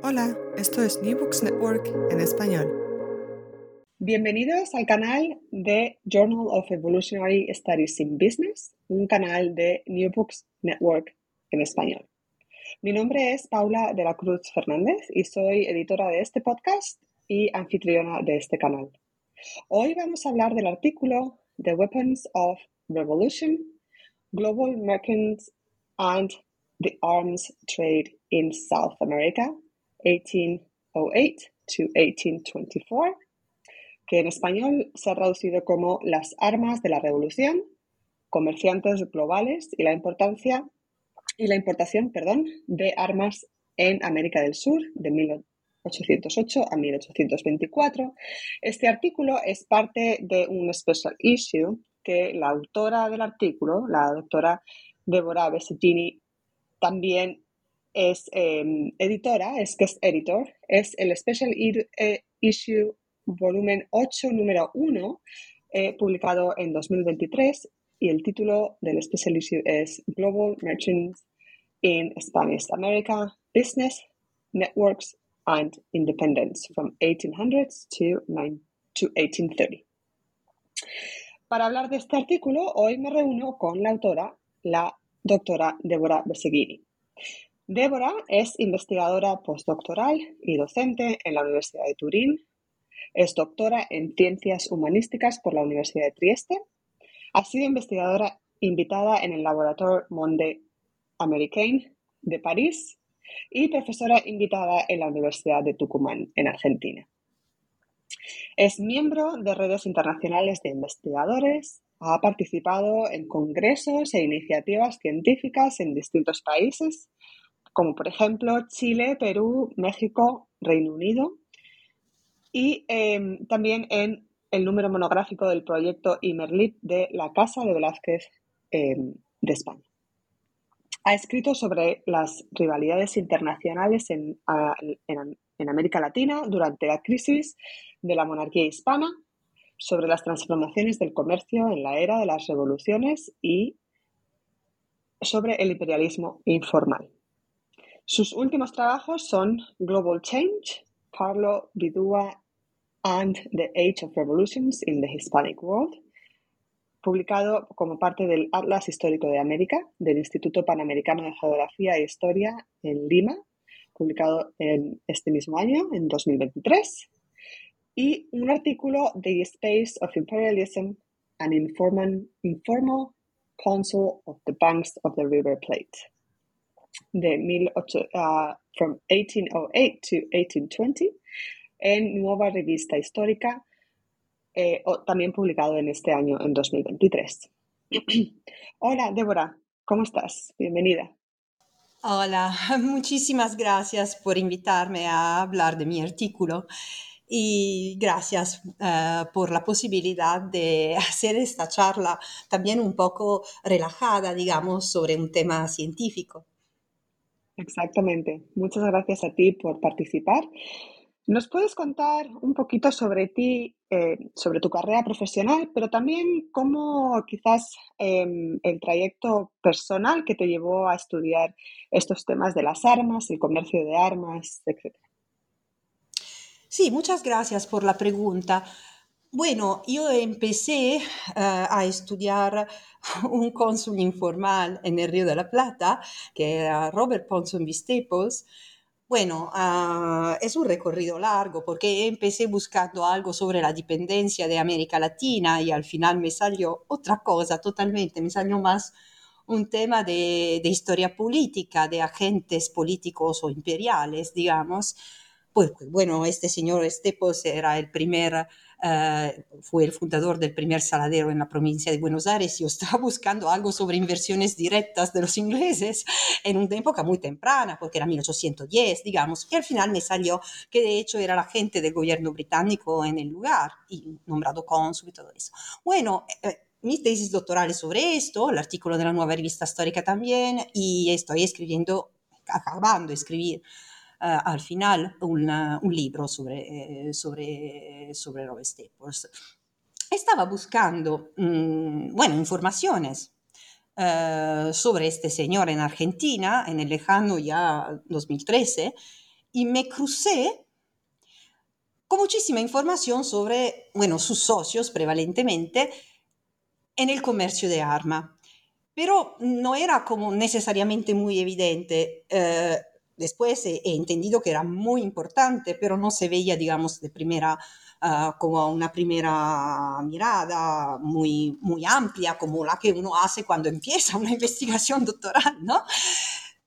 Hola, esto es New Books Network en español. Bienvenidos al canal de Journal of Evolutionary Studies in Business, un canal de New Books Network en español. Mi nombre es Paula de la Cruz Fernández y soy editora de este podcast y anfitriona de este canal. Hoy vamos a hablar del artículo The Weapons of Revolution, Global Merchants and the Arms Trade in South America, 1808 to 1824, que en español se ha traducido como Las armas de la revolución, comerciantes globales y la importancia y la importación, perdón, de armas en América del Sur de 1808 a 1824. Este artículo es parte de un special issue que la autora del artículo, la doctora Deborah Besettini, también es em, editora, es es editor, es el Special eh, Issue volumen 8, número 1, eh, publicado en 2023 y el título del Special Issue es Global Merchants in Spanish America, Business, Networks and Independence from 1800s to, 1830. Para hablar de este artículo, hoy me reúno con la autora, la doctora Deborah Berseghini. Débora es investigadora postdoctoral y docente en la Universidad de Turín. Es doctora en Ciencias Humanísticas por la Universidad de Trieste. Ha sido investigadora invitada en el Laboratorio Monde Américain de París y profesora invitada en la Universidad de Tucumán, en Argentina. Es miembro de redes internacionales de investigadores, ha participado en congresos e iniciativas científicas en distintos países como por ejemplo Chile, Perú, México, Reino Unido y em, también en el número monográfico del proyecto Imerlip de la Casa de Velázquez em, de España. Ha escrito sobre las rivalidades internacionales en, en América Latina durante la crisis de la monarquía hispana, sobre las transformaciones del comercio en la era de las revoluciones y sobre el imperialismo informal. Sus últimos trabajos son Global Change, Carlo Bidua and the Age of Revolutions in the Hispanic World, publicado como parte del Atlas Histórico de América del Instituto Panamericano de Geografía e Historia en Lima, publicado en este mismo año, en 2023, y un artículo The Space of Imperialism and Informal, Informal Council of the Banks of the River Plate de 1808 uh, to 1820 en Nueva Revista Histórica, eh, también publicado en este año, en 2023. Hola, Débora, ¿cómo estás? Bienvenida. Hola, muchísimas gracias por invitarme a hablar de mi artículo y gracias uh, por la posibilidad de hacer esta charla también un poco relajada, digamos, sobre un tema científico. Exactamente. Muchas gracias a ti por participar. ¿Nos puedes contar un poquito sobre ti, eh, sobre tu carrera profesional, pero también cómo quizás em, el trayecto personal que te llevó a estudiar estos temas de las armas, el comercio de armas, etcétera? Sí, muchas gracias por la pregunta. Bueno, yo empecé eh, a estudiar un cónsul informal en el Río de la Plata, que era Robert Ponsonby Staples. Bueno, ah, es un recorrido largo porque empecé buscando algo sobre la dependencia de América Latina y al final me salió otra cosa totalmente, me salió más un tema de historia política, de agentes políticos o imperiales, digamos. Pues, bueno, este señor Staples era el primer eh, fue el fundador del primer saladero en la provincia de Buenos Aires y yo estaba buscando algo sobre inversiones directas de los ingleses en una época muy temprana, porque era 1810, digamos, y al final me salió que de hecho era la gente del gobierno británico en el lugar y nombrado cónsul y todo eso. Bueno, eh, mi tesis doctoral es sobre esto, el artículo de la nueva revista histórica también, y estoy escribiendo, acabando de escribir al final un, libro sobre, eh, sobre, sobre Robert Staples. Estaba buscando, mm, bueno, informaciones eh, sobre este señor en Argentina en el lejano ya 2013 y me crucé con muchísima información sobre, bueno, sus socios prevalentemente en el comercio de armas. Pero no era como necesariamente muy evidente. Eh, después he, entendido que era muy importante, pero no se veía, digamos, de primera uh, como una primera mirada muy, muy amplia, como la que uno hace cuando empieza una investigación doctoral, ¿no?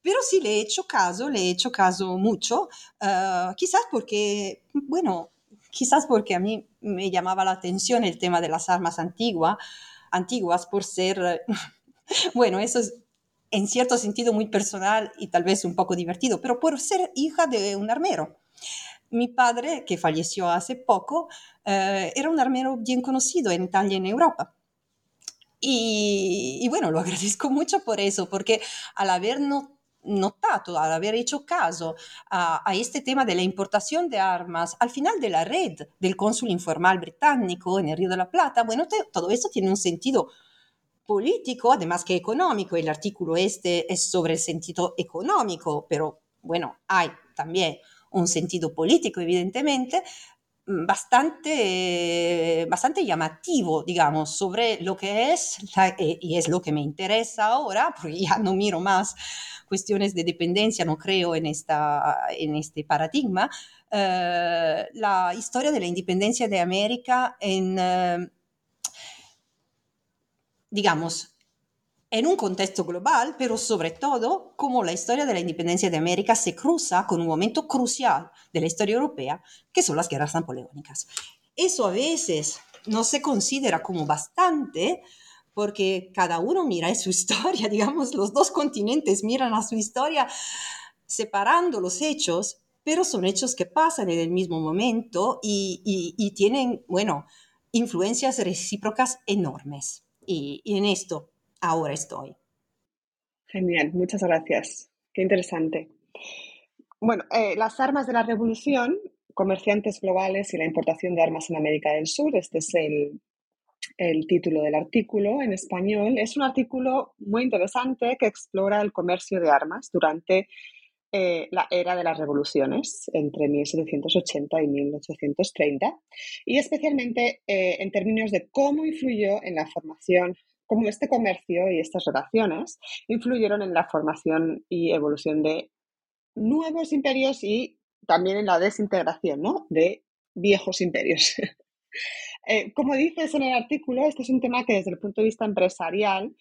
Pero sí le he hecho caso, le he hecho caso mucho, uh, quizás porque, bueno, quizás porque a mí me llamaba la atención el tema de las armas antiguas, antiguas por ser, bueno, eso es en cierto sentido muy personal y tal vez un poco divertido, pero por ser hija de un armero. Mi padre, que falleció hace poco, eh, era un armero bien conocido en Italia y en Europa. Y, y, bueno, lo agradezco mucho por eso, porque al haber no, notado, al haber hecho caso a, a, este tema de la importación de armas, al final de la red del cónsul informal británico en el Río de la Plata, bueno, todo esto tiene un sentido político, además que económico. El artículo este es sobre el sentido económico, pero bueno, hay también un sentido político, evidentemente, mm, bastante, bastante llamativo, digamos, sobre lo que es, la, eh, y es lo que me interesa ahora, porque ya no miro más cuestiones de dependencia, no creo en, esta, en este paradigma, eh, la historia de la independencia de América en, eh, digamos, en un contexto global, pero sobre todo cómo la historia de la independencia de América se cruza con un momento crucial de la historia europea, que son las guerras napoleónicas. Eso a veces no se considera como bastante porque cada uno mira su historia, digamos, los dos continentes miran a su historia separando los hechos, pero son hechos que pasan en el mismo momento y, y, y tienen, bueno, influencias recíprocas enormes. Y, en esto ahora estoy. Genial, muchas gracias. Qué interesante. Bueno, eh, las armas de la revolución, comerciantes globales y la importación de armas en América del Sur, este es el título del artículo en español. Es un artículo muy interesante que explora el comercio de armas durante eh, la era de las revoluciones, entre 1780 y 1830, y especialmente eh, en términos de cómo influyó en la formación cómo este comercio y estas relaciones influyeron en la formación y evolución de nuevos imperios y también en la desintegración ¿no? de viejos imperios. eh, como dices en el artículo, este es un tema que desde el punto de vista empresarial,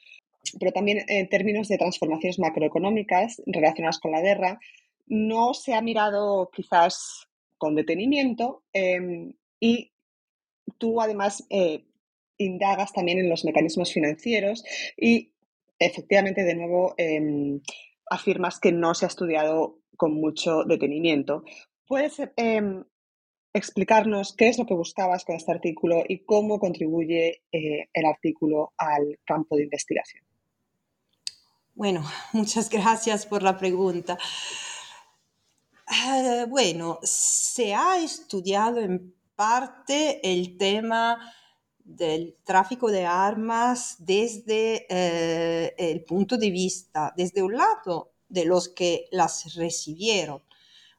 pero también en términos de transformaciones macroeconómicas relacionadas con la guerra, no se ha mirado quizás con detenimiento eh, y tú además eh, indagas también en los mecanismos financieros y efectivamente, de nuevo, eh, afirmas que no se ha estudiado con mucho detenimiento. ¿Puedes eh, explicarnos qué es lo que buscabas con este artículo y cómo contribuye eh, el artículo al campo de investigación? Bueno, muchas gracias por la pregunta. Uh, bueno, se ha estudiado en parte el tema del tráfico de armas desde eh, el punto de vista, desde un lado, de los que las recibieron.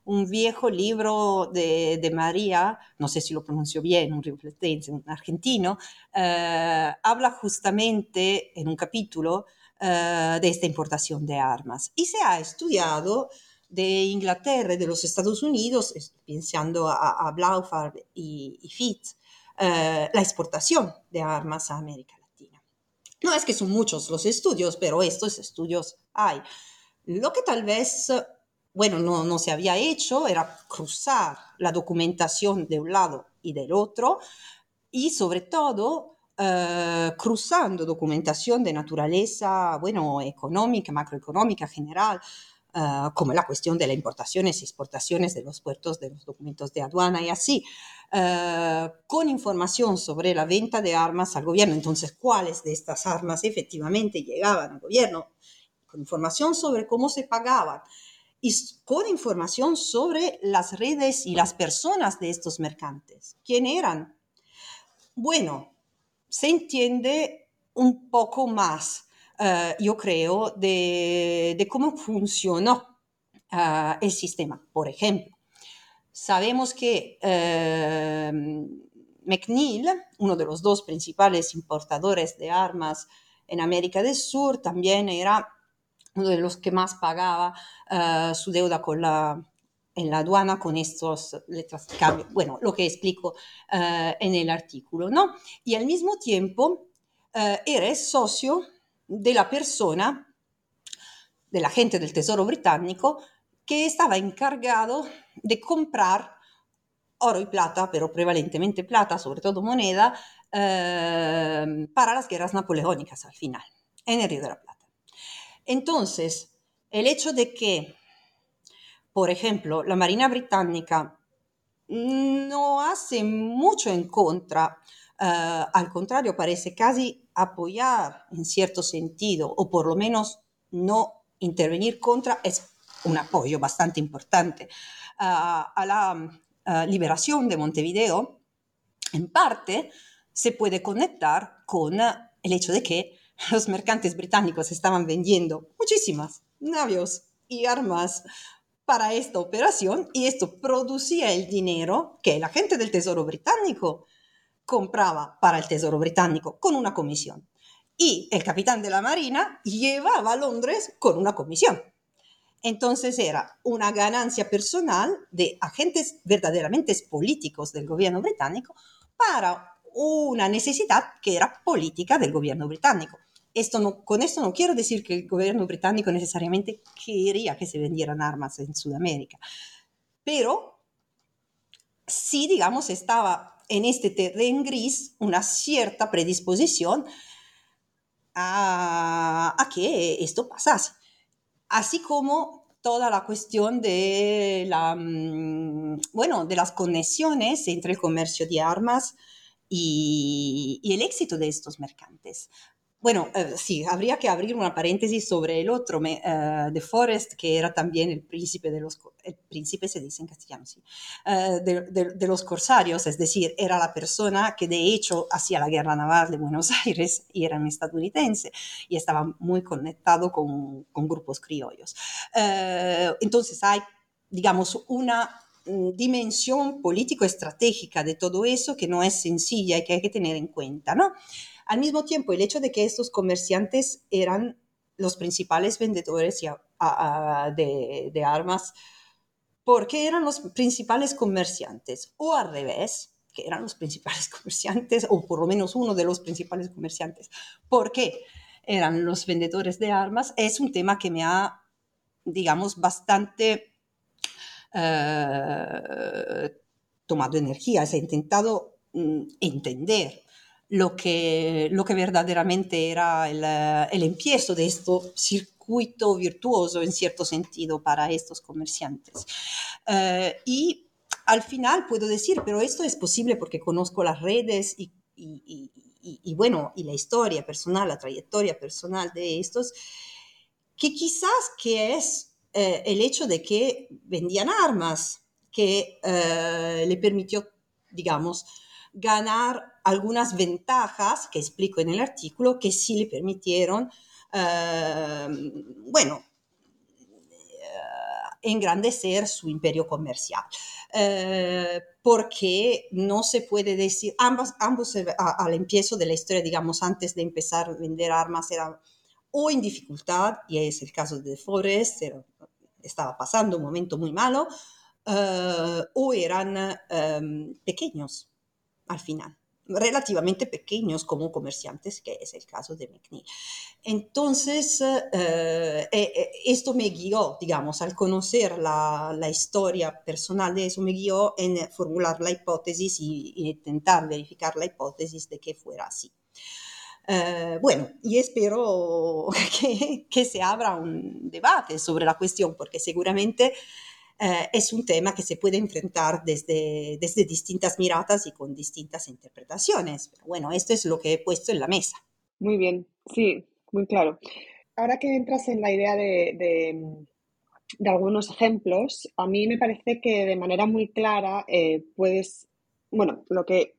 Un viejo libro de, de María, no sé si lo pronuncio bien, un rifletense, un argentino, eh, habla justamente en un capítulo eh, de esta importación de armas. Y se ha estudiado de Inglaterra y de los Estados Unidos, pensando a, a y, y Fitz, eh, la exportación de armas a América Latina. No es que son muchos los estudios, pero estos estudios hay. Lo que tal vez, bueno, no, no se había hecho era cruzar la documentación de un lado y del otro y sobre todo Uh, cruzando documentación de naturaleza, bueno, económica, macroeconómica, general, uh, como la cuestión de las importaciones y exportaciones de los puertos, de los documentos de aduana y así, uh, con información sobre la venta de armas al gobierno, entonces cuáles de estas armas efectivamente llegaban al gobierno, con información sobre cómo se pagaban y con información sobre las redes y las personas de estos mercantes. ¿Quién eran? Bueno, se entiende un poco más Uh, yo creo, de, cómo funcionó ah, el sistema. Por ejemplo, sabemos que eh, McNeil, uno de los dos principales importadores de armas en América del Sur, también era uno de los que más pagaba eh, su deuda con la, en la aduana con estos letras de cambio. Bueno, lo que explico eh, en el artículo, ¿no? Y al mismo tiempo era el socio de la persona, del agente del Tesoro británico, que estaba encargado de comprar oro y plata, pero prevalentemente plata, sobre todo moneda, eh, para las guerras napoleónicas al final, en el Río de la Plata. Entonces, el hecho de que, por ejemplo, la Marina Británica no hace mucho en contra, eh, al contrario, parece casi apoyar en cierto sentido, o por lo menos no intervenir contra, es un apoyo bastante importante a la liberación de Montevideo, en parte se puede conectar con el hecho de que los mercantes británicos estaban vendiendo muchísimas navios y armas para esta operación y esto producía el dinero que la gente del Tesoro británico compraba para el Tesoro británico con una comisión y el capitán de la Marina llevaba a Londres con una comisión. Entonces era una ganancia personal de agentes verdaderamente políticos del gobierno británico para una necesidad que era política del gobierno británico. Esto no, con esto no quiero decir que el gobierno británico necesariamente quería que se vendieran armas en Sudamérica, pero sí, digamos, estaba en este terreno gris una cierta predisposición a, que esto pasase así como toda la cuestión de, la, mm, bueno, de las conexiones entre el comercio de armas y el éxito de estos mercantes. Bueno, eh, sí, habría que abrir una paréntesis sobre el otro, me, de Forrest, que era también el príncipe de los, el príncipe se dice en castellano, sí, uh, de, los corsarios, es decir, era la persona que de hecho hacía la guerra naval de Buenos Aires y era un estadounidense y estaba muy conectado con, con grupos criollos. Entonces hay, digamos, una mm, dimensión político-estratégica de todo eso que no es sencilla y que hay que tener en cuenta, ¿no? Al mismo tiempo, el hecho de que estos comerciantes eran los principales vendedores de, de armas, ¿por qué eran los principales comerciantes? O al revés, que eran los principales comerciantes, o por lo menos uno de los principales comerciantes. ¿Por qué eran los vendedores de armas? Es un tema que me ha, digamos, bastante eh, tomado energía. Ha intentado mm, entender lo que, lo que verdaderamente era el, el empiezo de este circuito virtuoso en cierto sentido para estos comerciantes. Uh, y al final puedo decir, pero esto es posible porque conozco las redes y, y, y, y, bueno, y la historia personal, la trayectoria personal de estos, que quizás que es eh, el hecho de que vendían armas, que eh, le permitió, digamos, ganar algunas ventajas que explico en el artículo que sí le permitieron, uh, bueno, uh, engrandecer su imperio comercial. Uh, porque no se puede decir, ambos, ambos a, al empiezo de la historia, digamos, antes de empezar a vender armas, eran o en dificultad, y es el caso de Forrest, era, estaba pasando un momento muy malo, o eran pequeños al final relativamente pequeños como comerciantes, que es el caso de McNeil. Entonces, eh, eh, eh, esto me guió, digamos, al conocer la, la, historia personal de eso, me guió en formular la hipótesis y, intentar verificar la hipótesis de que fuera así. Bueno, y espero que, se abra un debate sobre la cuestión, porque seguramente eh, es un tema que se puede enfrentar desde, desde distintas miradas y con distintas interpretaciones. Bueno, esto es lo que he puesto en la mesa. Muy bien, sí, muy claro. Ahora que entras en la idea de, de, de algunos ejemplos, a mí me parece que de manera muy clara eh, puedes, bueno, lo que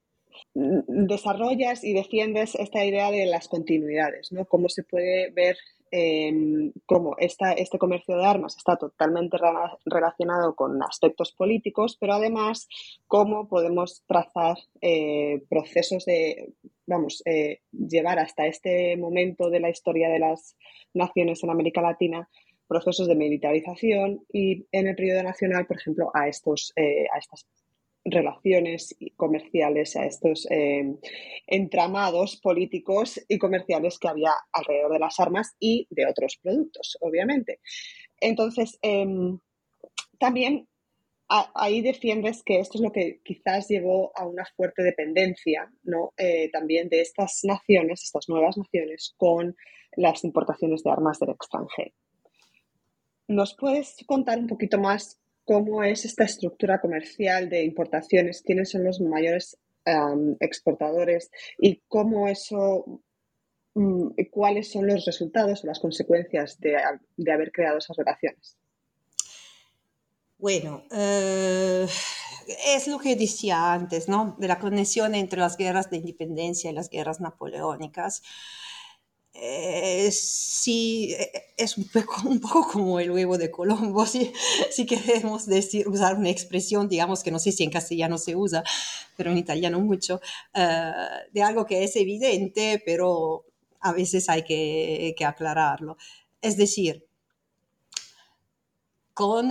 desarrollas y defiendes esta idea de las continuidades, ¿no? Cómo se puede ver em, cómo este comercio de armas está totalmente relacionado con aspectos políticos, pero además cómo podemos trazar eh, procesos de, vamos, eh, llevar hasta este momento de la historia de las naciones en América Latina procesos de militarización y en el periodo nacional, por ejemplo, a, estos, eh, a estas relaciones comerciales, a estos eh, entramados políticos y comerciales que había alrededor de las armas y de otros productos, obviamente. Entonces, em, también ahí defiendes que esto es lo que quizás llevó a una fuerte dependencia, ¿no? Eh, también de estas naciones, estas nuevas naciones, con las importaciones de armas del extranjero. ¿Nos puedes contar un poquito más cómo es esta estructura comercial de importaciones, quiénes son los mayores exportadores y cómo eso, mm, cuáles son los resultados o las consecuencias de, haber creado esas relaciones. Bueno, eh, es lo que decía antes, ¿no? De la conexión entre las guerras de independencia y las guerras napoleónicas. Eh, sí, eh, es un poco, un poco, como el huevo de Colombo, si, si queremos decir, usar una expresión, digamos que no sé si en castellano se usa, pero en italiano mucho, eh, de algo que es evidente, pero a veces hay que, que aclararlo. Es decir, con,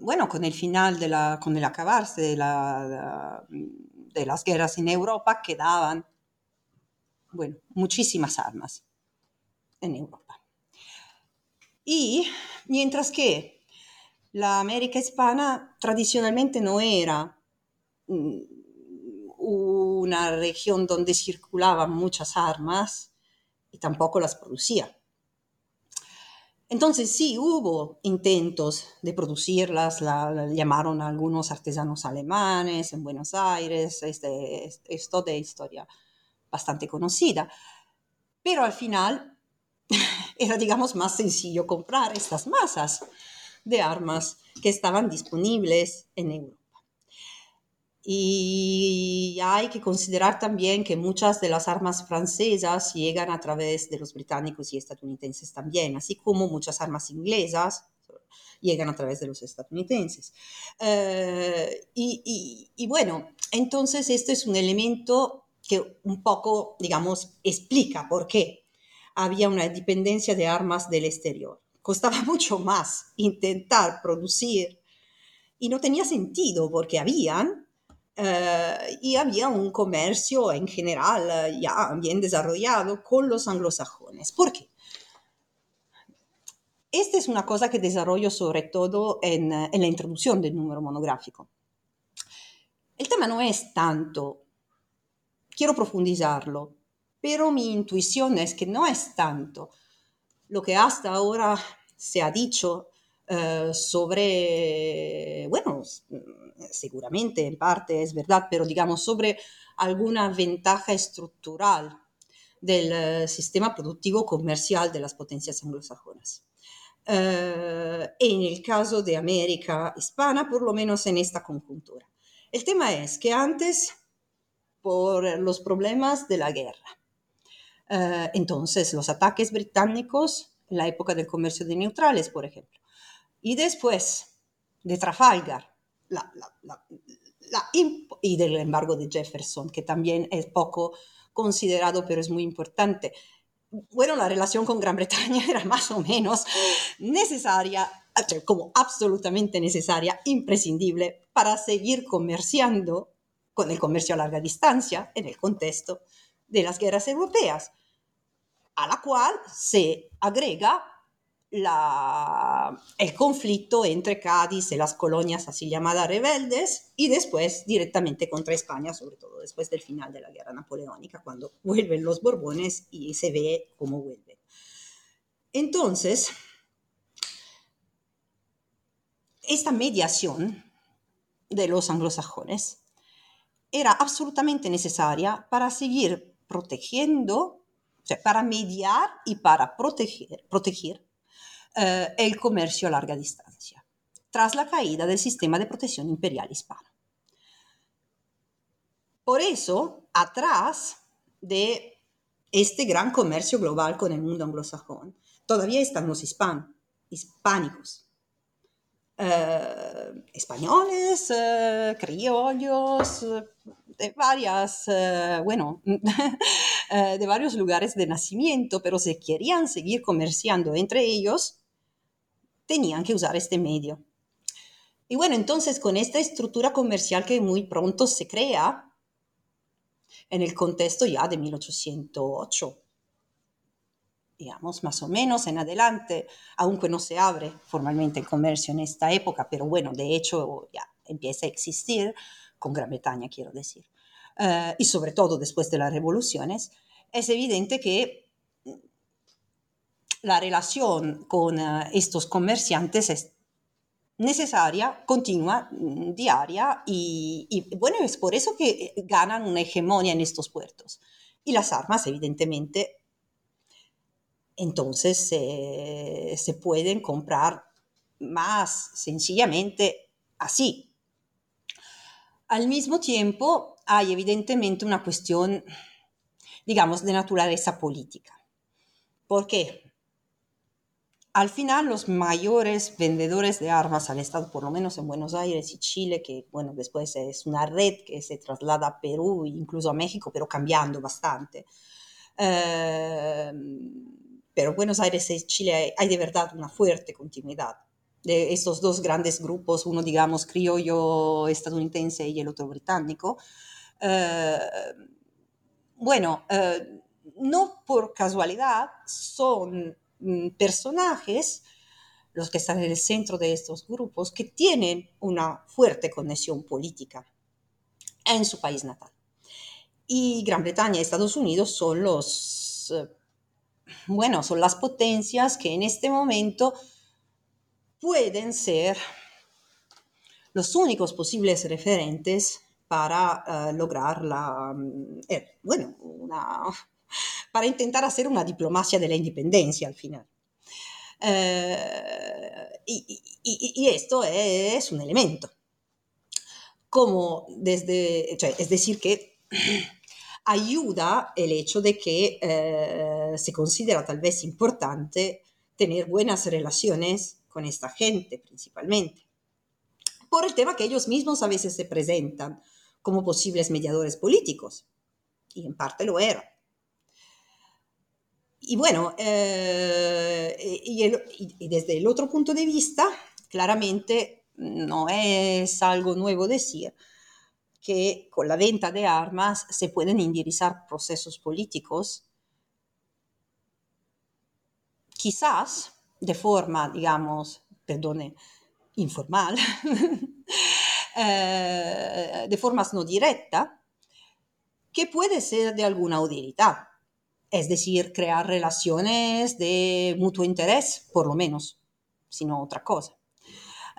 bueno, con el final, de la, con el acabarse de, la, de las guerras en Europa, quedaban bueno, muchísimas armas en Europa. Y mientras que la América hispana tradicionalmente no era mm, una región donde circulaban muchas armas y tampoco las producía. Entonces sí hubo intentos de producirlas, la, llamaron algunos artesanos alemanes en Buenos Aires, este, esto de historia bastante conocida. Pero al final era, digamos, más sencillo comprar estas masas de armas que estaban disponibles en Europa. Y hay que considerar también que muchas de las armas francesas llegan a través de los británicos y estadounidenses también, así como muchas armas inglesas llegan a través de los estadounidenses. Eh, y, y, bueno, entonces este es un elemento que un poco, digamos, explica por qué había una dependencia de armas del exterior. Costaba mucho más intentar producir y no tenía sentido porque habían eh, y había un comercio en general eh, ya bien desarrollado con los anglosajones. ¿Por qué? Esta es una cosa que desarrollo sobre todo en, en la introducción del número monográfico. El tema no es tanto quiero profundizarlo, pero mi intuición es que no es tanto lo que hasta ahora se ha dicho eh, sobre, bueno, seguramente en parte es verdad, pero digamos sobre alguna ventaja estructural del eh, sistema productivo comercial de las potencias anglosajonas. Eh, en el caso de América hispana, por lo menos en esta conjuntura. El tema es que antes por los problemas de la guerra. Eh, entonces, los ataques británicos en la época del comercio de neutrales, por ejemplo. Y después de Trafalgar y del embargo de Jefferson, que también es poco considerado, pero es muy importante. Bueno, la relación con Gran Bretaña era más o menos necesaria, como absolutamente necesaria, imprescindible para seguir comerciando con el comercio a larga distancia en el contexto de las guerras europeas, a la cual se agrega el conflicto entre Cádiz y las colonias así llamadas rebeldes y después directamente contra España, sobre todo después del final de la guerra napoleónica, cuando vuelven los Borbones y se ve cómo vuelven. Entonces, esta mediación de los anglosajones era absolutamente necesaria para seguir protegiendo, o sea, para mediar y para proteger, proteger eh, el comercio a larga distancia, tras la caída del sistema de protección imperial hispano. Por eso, atrás de este gran comercio global con el mundo anglosajón, todavía están los hispánicos. Eh, españoles, eh, criollos, de varias, bueno, de varios lugares de nacimiento, pero si querían seguir comerciando entre ellos, tenían que usar este medio. Y bueno, entonces con esta estructura comercial que muy pronto se crea en el contexto ya de 1808, digamos, más o menos en adelante, aunque no se abre formalmente el comercio en esta época, pero bueno, de hecho ya empieza a existir, con Gran Bretaña quiero decir, eh, y sobre todo después de las revoluciones, es evidente que la relación con eh, estos comerciantes es necesaria, continua, mm, diaria y, bueno, es por eso que eh, ganan una hegemonía en estos puertos. Y las armas, evidentemente, entonces se pueden comprar más sencillamente así. Al mismo tiempo, hay evidentemente una cuestión, digamos, de naturaleza política. ¿Por qué? al final los mayores vendedores de armas al Estado, por lo menos en Buenos Aires y Chile, que bueno, después es una red que se traslada a Perú, incluso a México, pero cambiando bastante. Eh, pero Buenos Aires y Chile hay, de verdad una fuerte continuidad de estos dos grandes grupos, uno digamos criollo estadounidense y el otro británico. Eh, bueno, eh, no por casualidad son Mm, personajes, los que están en el centro de estos grupos, que tienen una fuerte conexión política en su país natal. Y Gran Bretaña y Estados Unidos son los, eh, bueno, son las potencias que en este momento pueden ser los únicos posibles referentes para eh, lograr la, mm, eh, bueno, para intentar hacer una diplomacia de la independencia al final. Eh, y, esto es un elemento. Como desde, es decir, que ayuda el hecho de que se considera tal vez importante tener buenas relaciones con esta gente principalmente, por el tema que ellos mismos a veces se presentan como posibles mediadores políticos, y en parte lo eran. Y bueno, eh, y, desde el otro punto de vista, claramente no es algo nuevo decir que con la venta de armas se pueden indirizar procesos políticos, quizás de forma, digamos, perdone, informal, eh, de forma no directa, que puede ser de alguna utilidad. Es decir, crear relaciones de mutuo interés, por lo menos, sino otra cosa,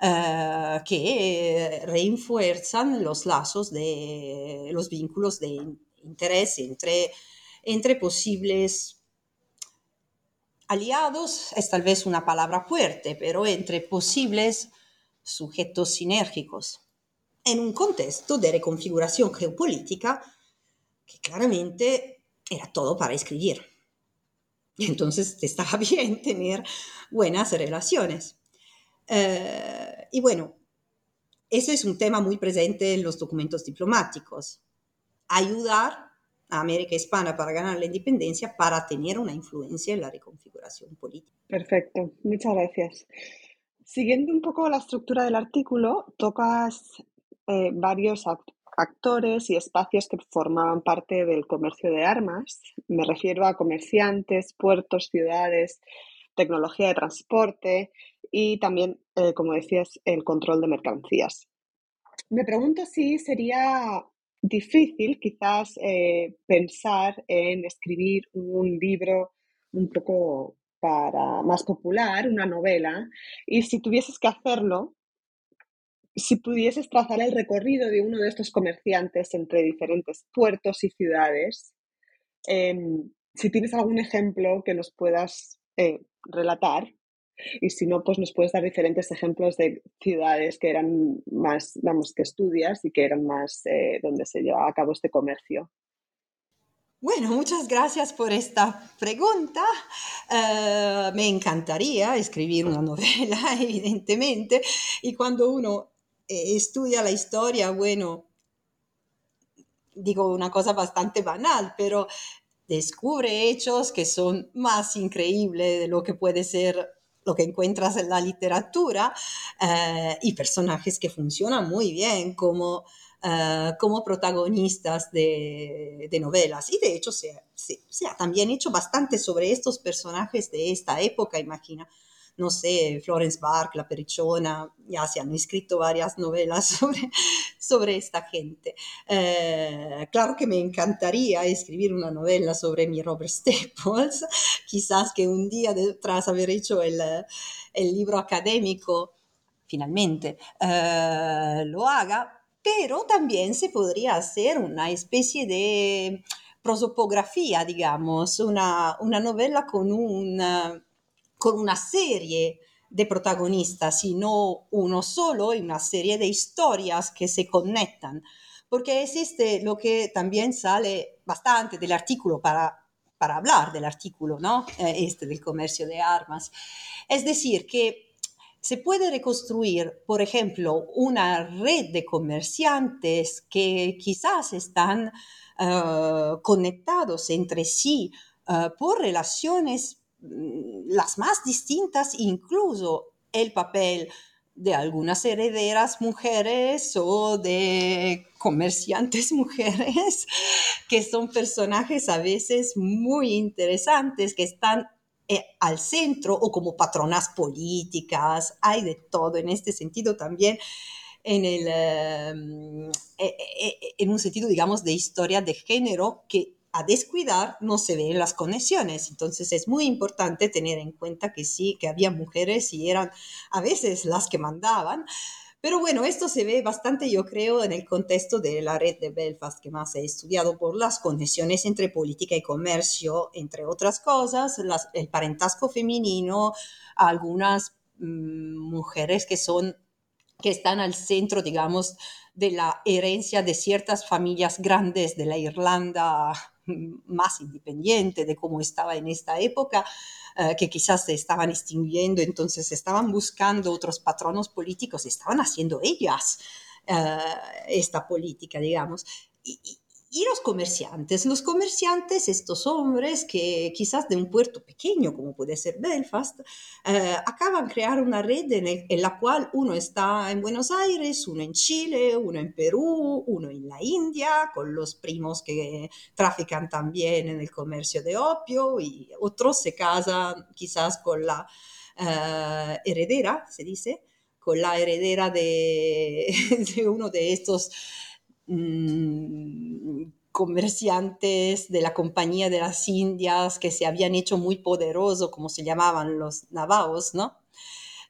eh, que refuerzan los lazos de los vínculos de interés entre, entre posibles aliados, es tal vez una palabra fuerte, pero entre posibles sujetos sinérgicos, en un contexto de reconfiguración geopolítica que claramente era todo para escribir. Entonces estaba bien tener buenas relaciones. Eh, y bueno, ese es un tema muy presente en los documentos diplomáticos. Ayudar América Hispana para ganar la independencia para tener una influencia en la reconfiguración política. Perfecto, muchas gracias. Siguiendo un poco la estructura del artículo, tocas eh, varios actores y espacios que formaban parte del comercio de armas. Me refiero a comerciantes, puertos, ciudades, tecnología de transporte y también, eh, como decías, el control de mercancías. Me pregunto si sería difícil quizás eh, pensar en escribir un libro un poco para más popular, una novela, y si tuvieses que hacerlo, si pudieses trazar el recorrido de uno de estos comerciantes entre diferentes puertos y ciudades, em, si tienes algún ejemplo que nos puedas eh, relatar, y si no, pues nos puedes dar diferentes ejemplos de ciudades que eran más, vamos, que estudias y que eran más eh, donde se llevaba a cabo este comercio. Bueno, muchas gracias por esta pregunta. Eh, me encantaría escribir una novela, evidentemente, y cuando uno eh, estudia la historia, bueno, digo una cosa bastante banal, pero descubre hechos que son más increíbles de lo que puede ser lo que encuentras en la literatura eh, y personajes que funcionan muy bien como eh, como protagonistas de, novelas. Y de hecho se, ha también hecho bastante sobre estos personajes de esta época, imagina. No sé, Florence Bark, La Perichona, ya se han escrito varias novelas sobre, sobre esta gente. Eh, claro que me encantaría escribir una novela sobre mi Robert Staples, quizás que un día tras haber hecho el, el libro académico, finalmente eh, lo haga, pero también se podría hacer una especie de prosopografía, digamos, una, novela con una, con una serie de protagonistas y no uno solo, y una serie de historias que se conectan. Porque existe lo que también sale bastante del artículo para, para hablar del artículo, ¿no? Eh, este del comercio de armas. Es decir, que se puede reconstruir, por ejemplo, una red de comerciantes que quizás están eh, conectados entre sí eh, por relaciones las más distintas, incluso el papel de algunas herederas mujeres o de comerciantes mujeres, que son personajes a veces muy interesantes, que están eh, al centro o como patronas políticas, hay de todo en este sentido también. En, el, em, eh, eh, en un sentido, digamos, de historia de género que a descuidar no se ven las conexiones. Entonces es muy importante tener en cuenta que sí, que había mujeres y eran a veces las que mandaban, pero bueno, esto se ve bastante, yo creo, en el contexto de la red de Belfast que más he estudiado por las conexiones entre política y comercio, entre otras cosas, el parentazgo femenino, algunas mm, mujeres que son que están al centro, digamos, de la herencia de ciertas familias grandes de la Irlanda más independiente de cómo estaba en esta época, eh, que quizás se estaban extinguiendo, entonces estaban buscando otros patronos políticos, estaban haciendo ellas eh, esta política, digamos. Y los comerciantes, los comerciantes, estos hombres que quizás de un puerto pequeño como puede ser Belfast, eh, acaban de crear una red en, la cual uno está en Buenos Aires, uno en Chile, uno en Perú, uno en la India, con los primos que trafican también en el comercio de opio y otros se casan quizás con la eh, heredera, se dice, con la heredera de, de uno de estos Mm, comerciantes de la Compañía de las Indias que se habían hecho muy poderosos, como se llamaban los navajos, ¿no?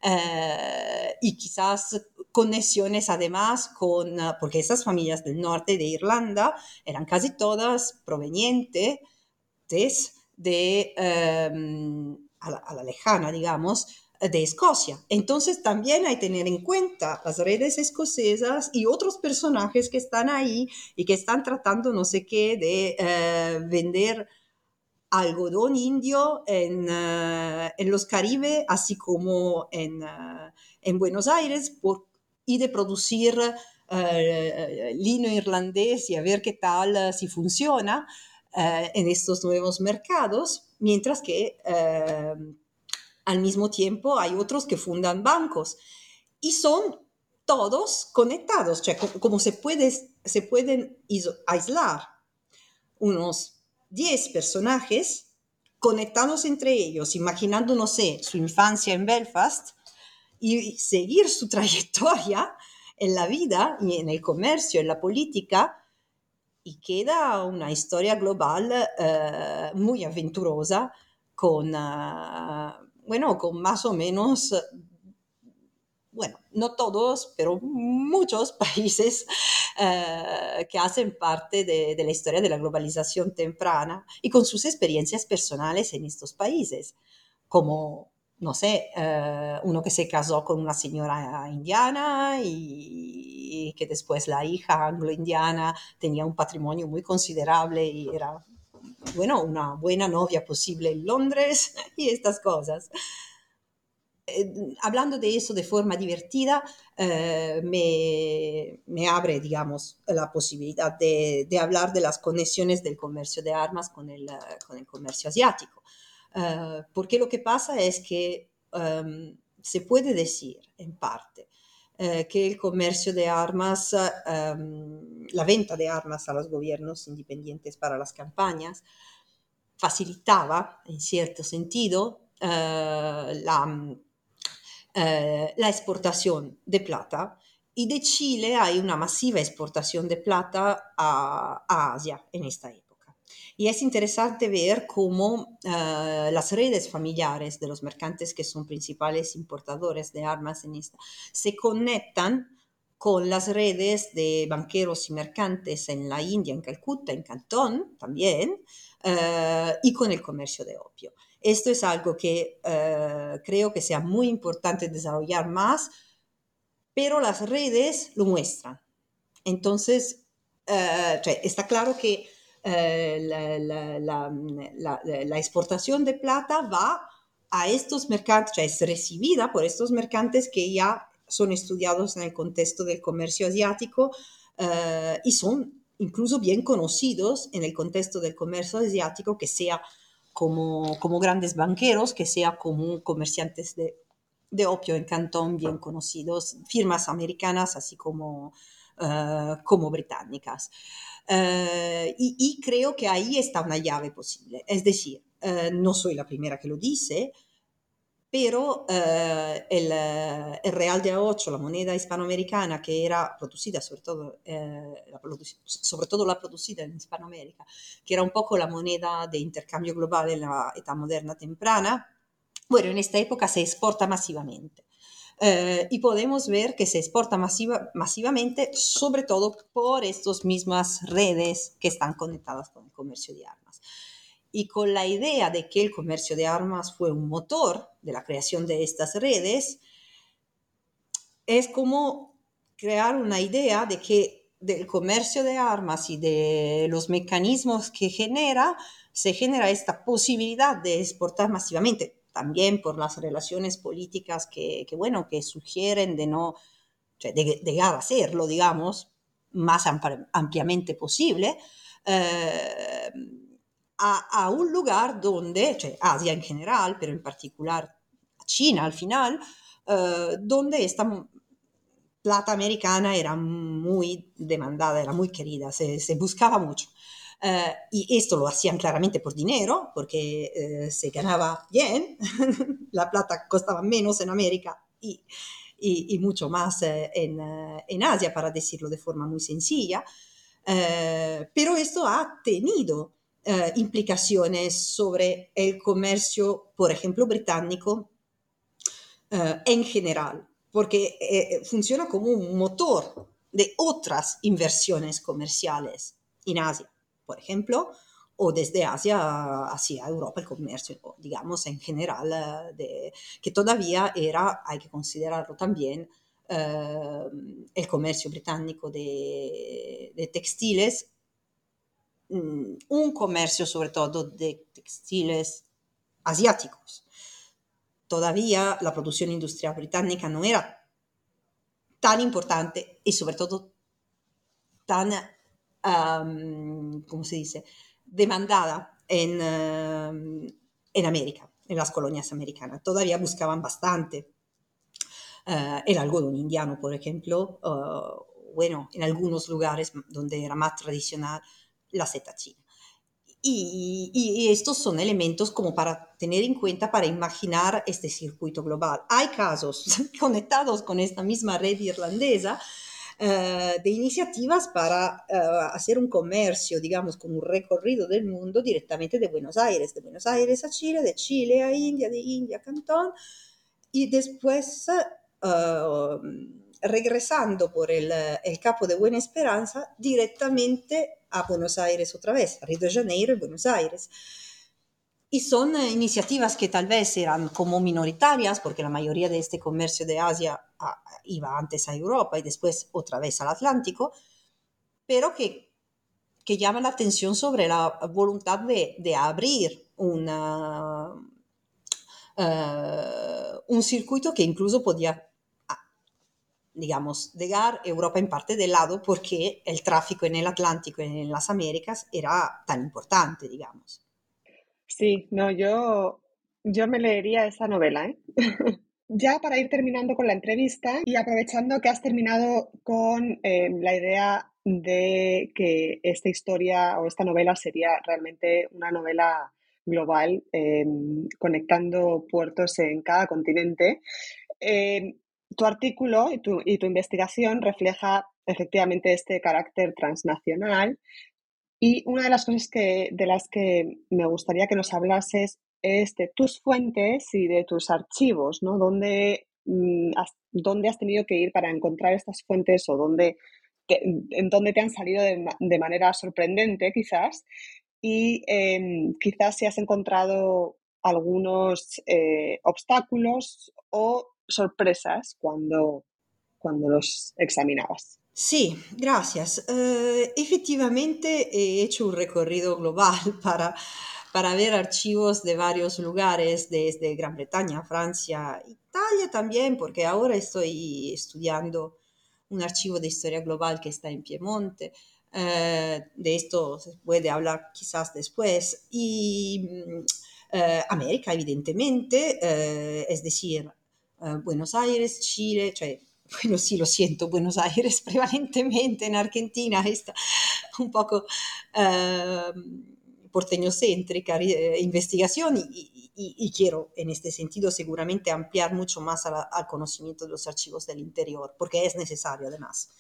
Eh, y quizás conexiones además con, ah, porque esas familias del norte de Irlanda eran casi todas provenientes de, em, a la lejana, digamos, de Escocia. Entonces también hay que tener en cuenta las redes escocesas y otros personajes que están ahí y que están tratando no sé qué de eh, vender algodón indio en, eh, en, los Caribe, así como en, eh, en Buenos Aires, por, y de producir lino irlandés y a ver qué tal, si funciona en estos nuevos mercados, mientras que al mismo tiempo hay otros que fundan bancos y son todos conectados, o sea, como se, puede, se pueden aislar unos 10 personajes conectados entre ellos, imaginando, no sé, su infancia en Belfast y seguir su trayectoria en la vida y en el comercio, en la política, y queda una historia global eh, muy aventurosa con... Ah, bueno, con más o menos, bueno, no todos, pero muchos países eh, que hacen parte de, la historia de la globalización temprana y con sus experiencias personales en estos países, como, no sé, eh, uno que se casó con una señora indiana y, que después la hija anglo-indiana tenía un patrimonio muy considerable y era bueno, una buena novia posible en Londres y estas cosas. Eh, hablando de eso de forma divertida, eh, me, me, abre, digamos, la posibilidad de, de, hablar de las conexiones del comercio de armas con el, con el comercio asiático. Uh, porque lo que pasa es que um, se puede decir, en parte, uh, que el comercio de armas, um, la venta de armas a los gobiernos independientes para las campañas, facilitaba, en cierto sentido, uh, la eh, la exportación de plata y de Chile hay una masiva exportación de plata a, a Asia en esta época. Y es interesante ver cómo uh, las redes familiares de los mercantes que son principales importadores de armas en esta se conectan con las redes de banqueros y mercantes en la India, en Calcuta, en Cantón también, uh, y con el comercio de opio. Esto es algo que uh, creo que sea muy importante desarrollar más, pero las redes lo muestran. Entonces, está claro que uh, la, la, la, exportación de plata va a estos mercantes, es recibida por estos mercantes que ya son estudiados en el contexto del comercio asiático y son incluso bien conocidos en el contexto del comercio asiático, que sea como, como grandes banqueros, que sea como comerciantes de, de opio en Cantón bien conocidos, firmas americanas así como, uh, como británicas. Uh, y, y, creo que ahí está una llave posible. Es decir, uh, no soy la primera que lo dice, pero eh, el, el, real de A8, la moneda hispanoamericana que era producida, sobre todo, eh, la sobre todo la producida en Hispanoamérica, que era un poco la moneda de intercambio global en la edad moderna temprana, bueno, en esta época se exporta masivamente. Eh, y podemos ver que se exporta masiva, masivamente, sobre todo por estas mismas redes que están conectadas con el comercio de armas. Y con la idea de que el comercio de armas fue un motor de la creación de estas redes, es como crear una idea de que del comercio de armas y de los mecanismos que genera, se genera esta posibilidad de exportar masivamente, también por las relaciones políticas que, bueno, que sugieren de no, de, llegar a hacerlo, digamos, más ampliamente posible. Eh, a, un lugar donde, Asia en general, pero en particular China al final, uh, donde esta plata americana era muy demandada, era muy querida, se buscaba mucho. Uh, y esto lo hacían claramente por dinero, porque uh, se ganaba bien, la plata costaba menos en América y, y, y mucho más en, en, Asia, para decirlo de forma muy sencilla. pero esto ha tenido implicaciones sobre el comercio, por ejemplo, británico en general, porque eh, funciona como un motor de otras inversiones comerciales en Asia, por ejemplo, o desde Asia hacia Europa el comercio, digamos, en general, de, que todavía era, hay que considerarlo también, el comercio británico de, de textiles Mm, un comercio sobre todo de textiles asiáticos. Todavía la producción industrial británica no era tan importante y sobre todo tan, um, ¿cómo se dice?, demandada en, uh, en América, en las colonias americanas. Todavía buscaban bastante uh, el algodón indiano, por ejemplo, uh, bueno, en algunos lugares donde era más tradicional la seta china. Y, y, estos son elementos como para tener en cuenta, para imaginar este circuito global. Hay casos conectados con esta misma red irlandesa uh, de iniciativas para uh, hacer un comercio, digamos, con un recorrido del mundo directamente de Buenos Aires, de Buenos Aires a Chile, de Chile a India, de India a Cantón, y después... Uh, regresando por el, el, Capo de Buena Esperanza directamente a Buenos Aires otra vez, a Río de Janeiro y Buenos Aires. Y son eh, iniciativas que tal vez eran como minoritarias, porque la mayoría de este comercio de Asia ah, iba antes a Europa y después otra vez al Atlántico, pero que que llama la atención sobre la voluntad de, de abrir una, uh, un circuito que incluso podía digamos, dejar Europa en parte de lado porque el tráfico en el Atlántico y en las Américas era tan importante, digamos. Sí, no, yo, yo me leería esa novela. ¿eh? ya para ir terminando con la entrevista y aprovechando que has terminado con eh, la idea de que esta historia o esta novela sería realmente una novela global, eh, conectando puertos en cada continente. Eh, tu artículo y tu, y tu investigación refleja efectivamente este carácter transnacional y una de las cosas que, de las que me gustaría que nos hablases es de tus fuentes y de tus archivos, ¿no? ¿Dónde, mm, has, dónde has tenido que ir para encontrar estas fuentes o dónde en dónde te han salido de, de manera sorprendente quizás y eh, quizás si has encontrado algunos eh, obstáculos o sorpresas cuando, cuando los examinabas. Sí, gracias. Uh, efectivamente he hecho un recorrido global para, para ver archivos de varios lugares, desde Gran Bretaña, Francia, Italia también, porque ahora estoy estudiando un archivo de historia global que está en Piemonte. Uh, de esto se puede hablar quizás después. Y uh, América, evidentemente, es decir, Buenos Aires, Chile, bueno, sí, lo siento, Buenos Aires prevalentemente en Argentina está un poco uh, porteño-céntrica eh, investigación y, quiero en este sentido seguramente ampliar mucho más al, conocimiento de los archivos del interior, porque es necesario además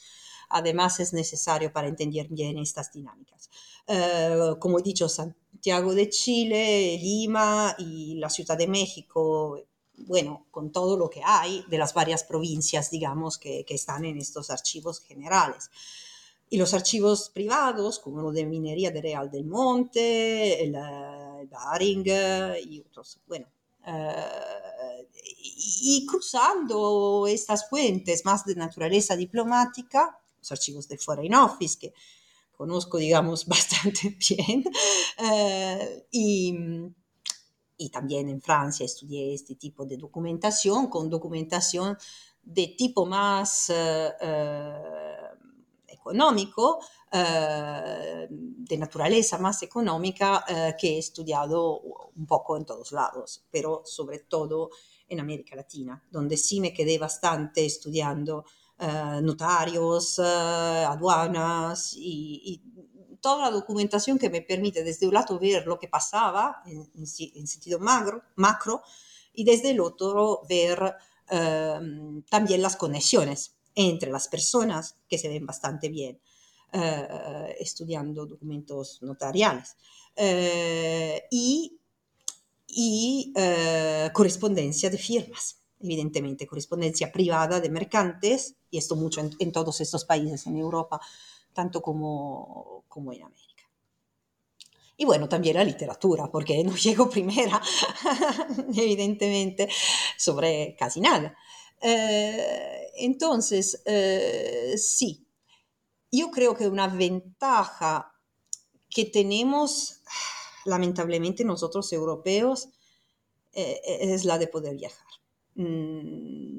además es necesario para entender bien estas dinámicas. Uh, como he dicho, Santiago de Chile, Lima y la Ciudad de México bueno, con todo lo que hay de las varias provincias, digamos, que, que están en estos archivos generales. Y los archivos privados, como lo de Minería de Real del Monte, el, el Baring y otros, bueno, Uh, y, cruzando estas fuentes más de naturaleza diplomática, los archivos del Foreign Office, que conozco, digamos, bastante bien, uh, y, también en Francia estudié este tipo de documentación, con documentación de tipo más uh, uh, económico, uh, de naturaleza más económica, que he estudiado un poco en todos lados, pero sobre todo en América Latina, donde sí me quedé bastante estudiando notarios, aduanas y toda la documentación que me permite desde un lado ver lo que pasaba en, en, en sentido macro, macro, y desde el otro ver eh, también las conexiones entre las personas que se ven bastante bien eh, estudiando documentos notariales eh, y, y eh, correspondencia de firmas evidentemente correspondencia privada de mercantes, y esto mucho en, en todos estos países en Europa, tanto como, como en América. Y bueno, también la literatura, porque no llego primera, evidentemente, sobre casi nada. Eh, entonces, eh, sí, yo creo que una ventaja que tenemos, lamentablemente nosotros europeos, eh, es la de poder viajar. Mm,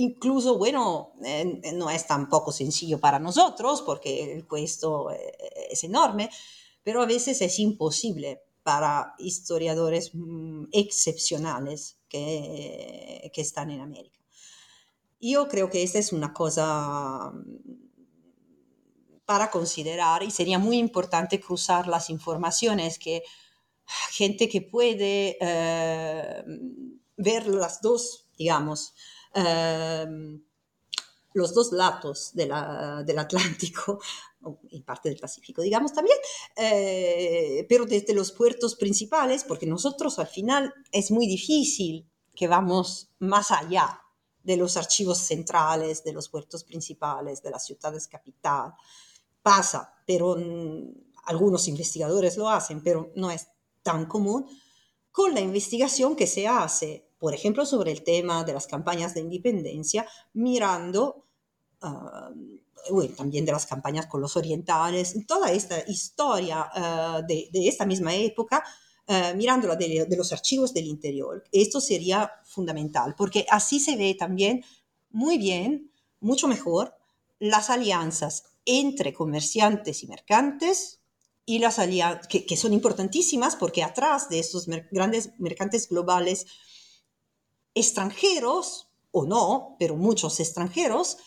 incluso, bueno, eh, no es tampoco sencillo para nosotros porque el puesto eh, es enorme, pero a veces es imposible para historiadores mm, excepcionales que, que, están en América. Yo creo que esta es una cosa mm, para considerar y sería muy importante cruzar las informaciones que gente que puede eh, ver las dos, digamos, eh, los dos lados de la, del Atlántico, y parte del Pacífico, digamos también, eh, pero desde los puertos principales, porque nosotros al final es muy difícil que vamos más allá de los archivos centrales, de los puertos principales, de las ciudades capital. Pasa, pero algunos investigadores lo hacen, pero no es tan común, con la investigación que se hace por ejemplo, sobre el tema de las campañas de independencia, mirando también de las campañas con los orientales, toda esta historia de, de, esta misma época, mirándola de, de, los archivos del interior. Esto sería fundamental, porque así se ve también muy bien, mucho mejor, las alianzas entre comerciantes y mercantes y las alianzas que, que, son importantísimas porque atrás de estos grandes mercantes globales extranjeros o no, pero muchos extranjeros,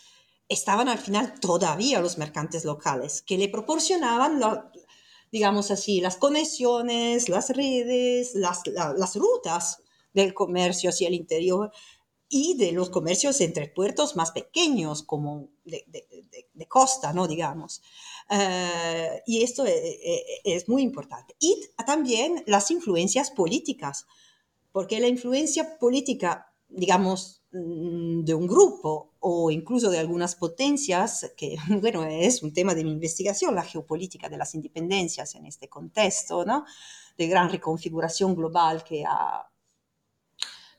estaban al final todavía los mercantes locales que le proporcionaban, digamos así, las conexiones, las redes, las, las rutas del comercio hacia el interior y de los comercios entre puertos más pequeños, como de, costa, ¿no? Digamos. Uh, y esto es, eh, eh, es, muy importante. Y también las influencias políticas, porque la influencia política, digamos, mm, de un grupo o incluso de algunas potencias, que, bueno, es un tema de mi investigación, la geopolítica de las independencias en este contexto, ¿no? De gran reconfiguración global que ha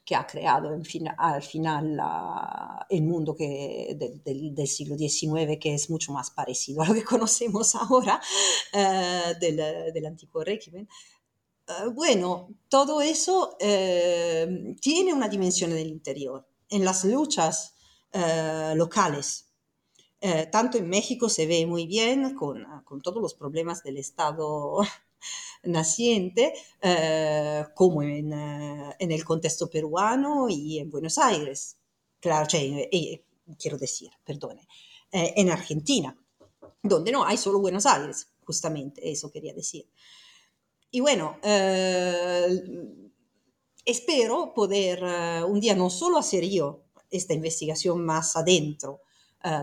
que ha creado en fin, al final la, el mundo que, de, de, del siglo XIX, que es mucho más parecido a lo que conocemos ahora uh, del, del, antiguo régimen. Uh, bueno, todo eso uh, tiene una dimensión del interior. En las luchas locales, tanto en México se ve muy bien con, con todos los problemas del Estado naciente, eh, como en, eh, en, el contexto peruano y en Buenos Aires. Claro, cioè, eh, quiero decir, perdone, eh, en Argentina, donde no hay solo Buenos Aires, justamente, eso quería decir. Y bueno, eh, espero poder un día no solo hacer yo esta investigación más adentro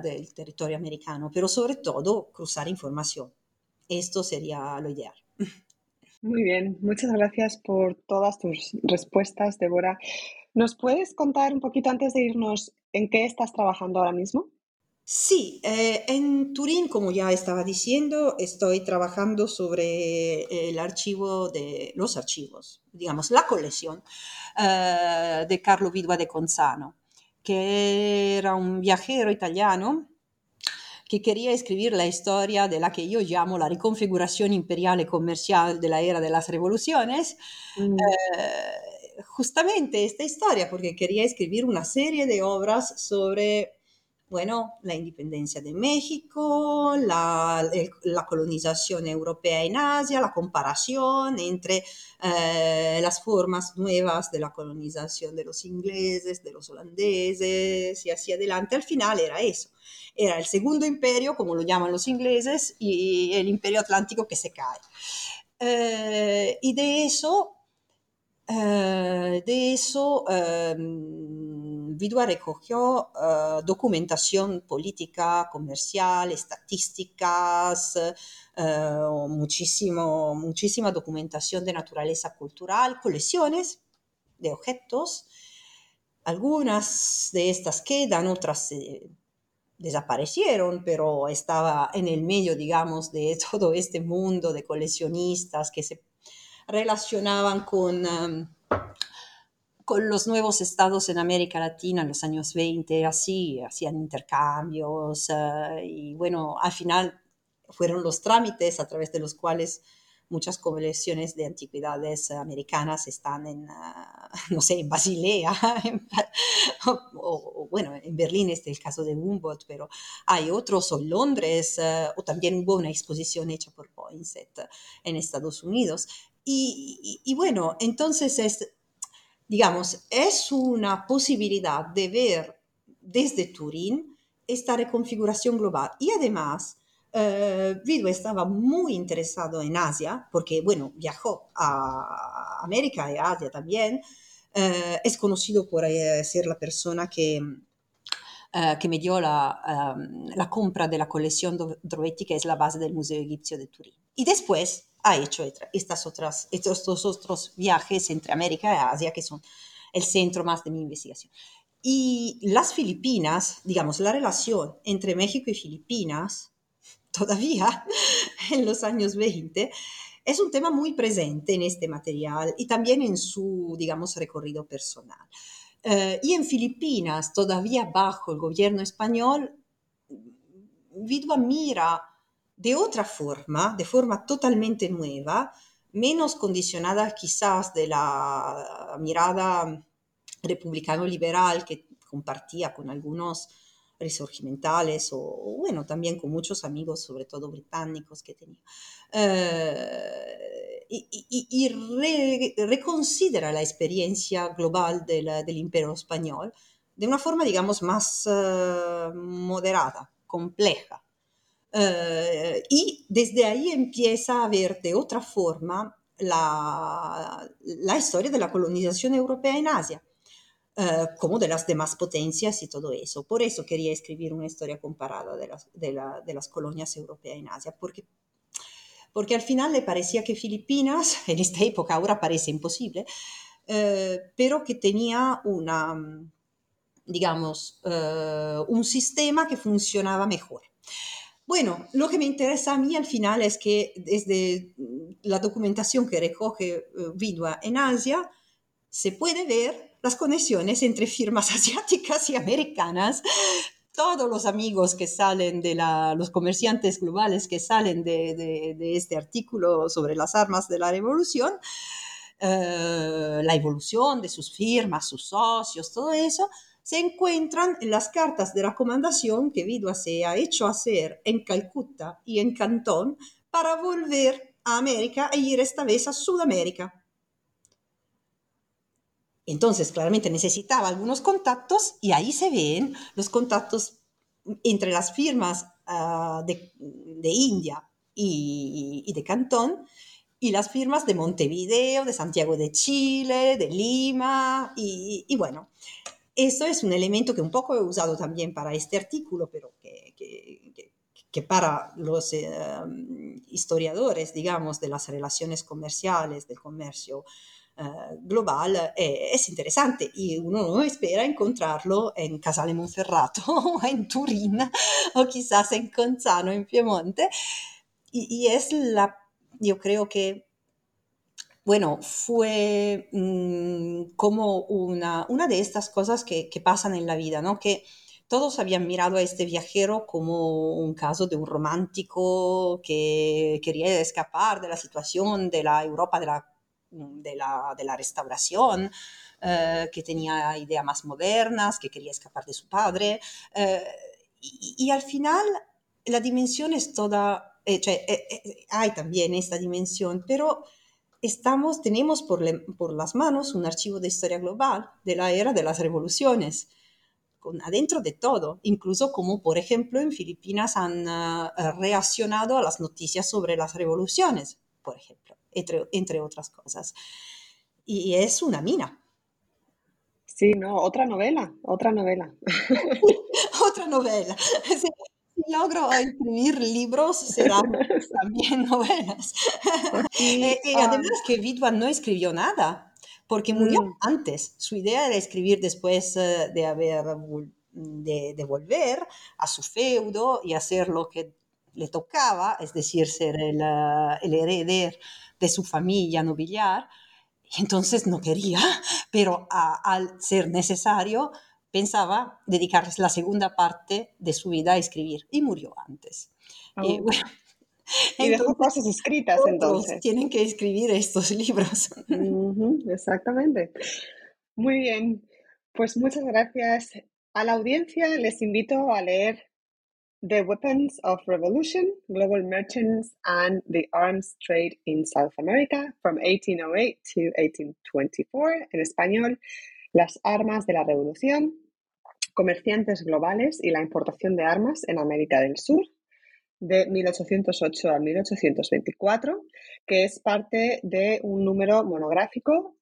del territorio americano, pero sobre todo cruzar información. Esto sería lo ideal. Muy bien, muchas gracias por todas tus respuestas, Débora. ¿Nos puedes contar un poquito antes de irnos en qué estás trabajando ahora mismo? Sí, eh, en Turín, como ya estaba diciendo, estoy trabajando sobre el archivo de los archivos, digamos, la colección eh, de Carlo Vidua de Conzano, que era un viajero italiano que quería escribir la historia de la que yo llamo la reconfiguración imperial y comercial de la era de las revoluciones. Mm. Eh, justamente esta historia, porque quería escribir una serie de obras sobre bueno, la independencia de México, la, colonización europea en Asia, la comparación entre eh, las formas nuevas de la colonización de los ingleses, de los holandeses y así adelante. Al final era eso. Era el segundo imperio, como lo llaman los ingleses, y el imperio atlántico que se cae. Eh, y de eso, eh, de eso Vidua recogió uh, documentación política, comercial, estadísticas, uh, muchísimo, muchísima documentación de naturaleza cultural, colecciones de objetos. Algunas de estas quedan, otras eh, desaparecieron, pero estaba en el medio, digamos, de todo este mundo de coleccionistas que se relacionaban con... con los nuevos estados en América Latina en los años 20, así, hacían intercambios uh, y bueno, al final fueron los trámites a través de los cuales muchas colecciones de antigüedades americanas están en, uh, no sé, en Basilea, o, bueno, en Berlín es el caso de Humboldt, pero hay otros, o Londres, uh, o también hubo una exposición hecha por Poinsett en Estados Unidos. Y bueno, entonces es digamos, es una posibilidad de ver desde Turín esta reconfiguración global. Y además, eh, Vidua estaba muy interesado en Asia, porque, bueno, viajó a América y Asia también. Eh, es conocido por eh, ser la persona que, eh, que me dio la, compra de la colección Droetti, que es la base del Museo Egipcio de Turín. Y después ha hecho estas otras, estos otros viajes entre América y Asia, que son el centro más de mi investigación. Y las Filipinas, digamos, la relación entre México y Filipinas, todavía en los años 20, es un tema muy presente en este material y también en su, digamos, recorrido personal. Uh, y en Filipinas, todavía bajo el gobierno español, Vidua mira de otra forma, de forma totalmente nueva, menos condicionada quizás de la mirada republicano-liberal que compartía con algunos resurgimentales o, bueno, también con muchos amigos, sobre todo británicos que tenía. Eh, y, reconsidera la experiencia global del imperio español de una forma, digamos, más eh, moderada, compleja. Eh, y desde ahí empieza a ver de otra forma la, la historia de la colonización europea en Asia. Eh, como de las demás potencias y todo eso. Por eso quería escribir una historia comparada de las, de, la, de las colonias europeas en Asia, porque, porque al final le parecía que Filipinas, en esta época ahora parece imposible, eh, pero que tenía una, digamos, uh, un sistema que funcionaba mejor. Bueno, lo que me interesa a mí al final es que desde la documentación que recoge uh, Vidua en Asia, se puede ver las conexiones entre firmas asiáticas y americanas. Todos los amigos que salen de los comerciantes globales que salen de, de, este artículo sobre las armas de la revolución, eh, la evolución de sus firmas, sus socios, todo eso, se encuentran en las cartas de recomendación que Vidua se ha hecho hacer en Calcuta y en Cantón para volver a América e ir esta vez a Sudamérica. Entonces, claramente necesitaba algunos contactos y ahí se ven los contactos entre las firmas ah, de, India y, de Cantón y las firmas de Montevideo, de Santiago de Chile, de Lima y, bueno, eso es un elemento que un poco he usado también para este artículo, pero que, que, para los eh, historiadores, digamos, de las relaciones comerciales, del comercio eh, global eh, es interesante. Y uno no espera encontrarlo en Casale Monferrato o en Turín o quizás en Conzano en Piemonte. Y, es la, yo creo que bueno, fue mm, como una, una de estas cosas que, que, pasan en la vida, ¿no? Que todos habían mirado a este viajero como un caso de un romántico que quería escapar de la situación de la Europa de la de la, de la restauración, eh, que tenía ideas más modernas, que quería escapar de su padre. Eh, y, al final la dimensión es toda, eh, hay también esta dimensión, pero estamos, tenemos por, por, las manos un archivo de historia global de la era de las revoluciones. Con, adentro de todo, incluso como por ejemplo en Filipinas han reaccionado a las noticias sobre las revoluciones, por ejemplo entre, otras cosas. Y es una mina. Sí, no, otra novela, otra novela. otra novela. Logro escribir libros, serán también novelas. y, eh, ah. además que Vidua no escribió nada, porque murió mm. antes. Su idea era escribir después eh, de haber de, volver a su feudo y hacer lo que le tocaba, es decir, ser el, eh, el heredero de su familia nobiliar, y entonces no quería, pero al ser necesario, pensaba dedicarles la segunda parte de su vida a escribir y murió antes. Y, oh. bueno, dejó cosas escritas entonces. Tienen que escribir estos libros. exactamente. Muy bien, pues muchas gracias. A la audiencia les invito a leer The Weapons of Revolution, Global Merchants and the Arms Trade in South America from 1808 to 1824, en español, Las Armas de la Revolución, Comerciantes Globales y la Importación de Armas en América del Sur, de 1808 a 1824, que es parte de un número monográfico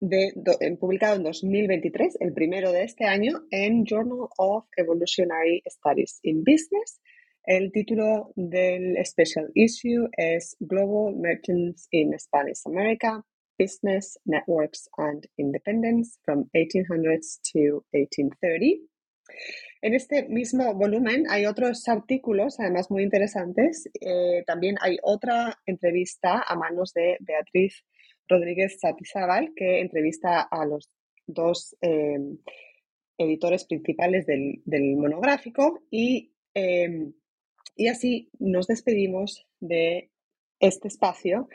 de, publicado en 2023, el primero de este año, en Journal of Evolutionary Studies in Business. El título del special issue es Global Merchants in Spanish America, Business, Networks and Independence from 1800s to 1830. En este mismo volumen hay otros artículos, además muy interesantes. Eh, también hay otra entrevista a manos de Beatriz Rodríguez Satizábal, que entrevista a los dos em, editores principales del, monográfico y em, Y así nos despedimos de este espacio.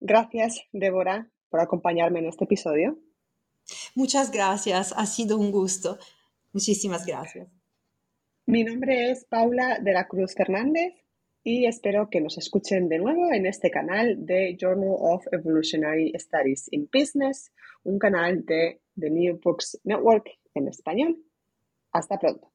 Gracias, Débora, por acompañarme en este episodio. Muchas gracias, ha sido un gusto. Muchísimas gracias. Mi nombre es Paula de la Cruz Fernández y espero que nos escuchen de nuevo en este canal de Journal of Evolutionary Studies in Business, un canal de The New Books Network en español. Hasta pronto.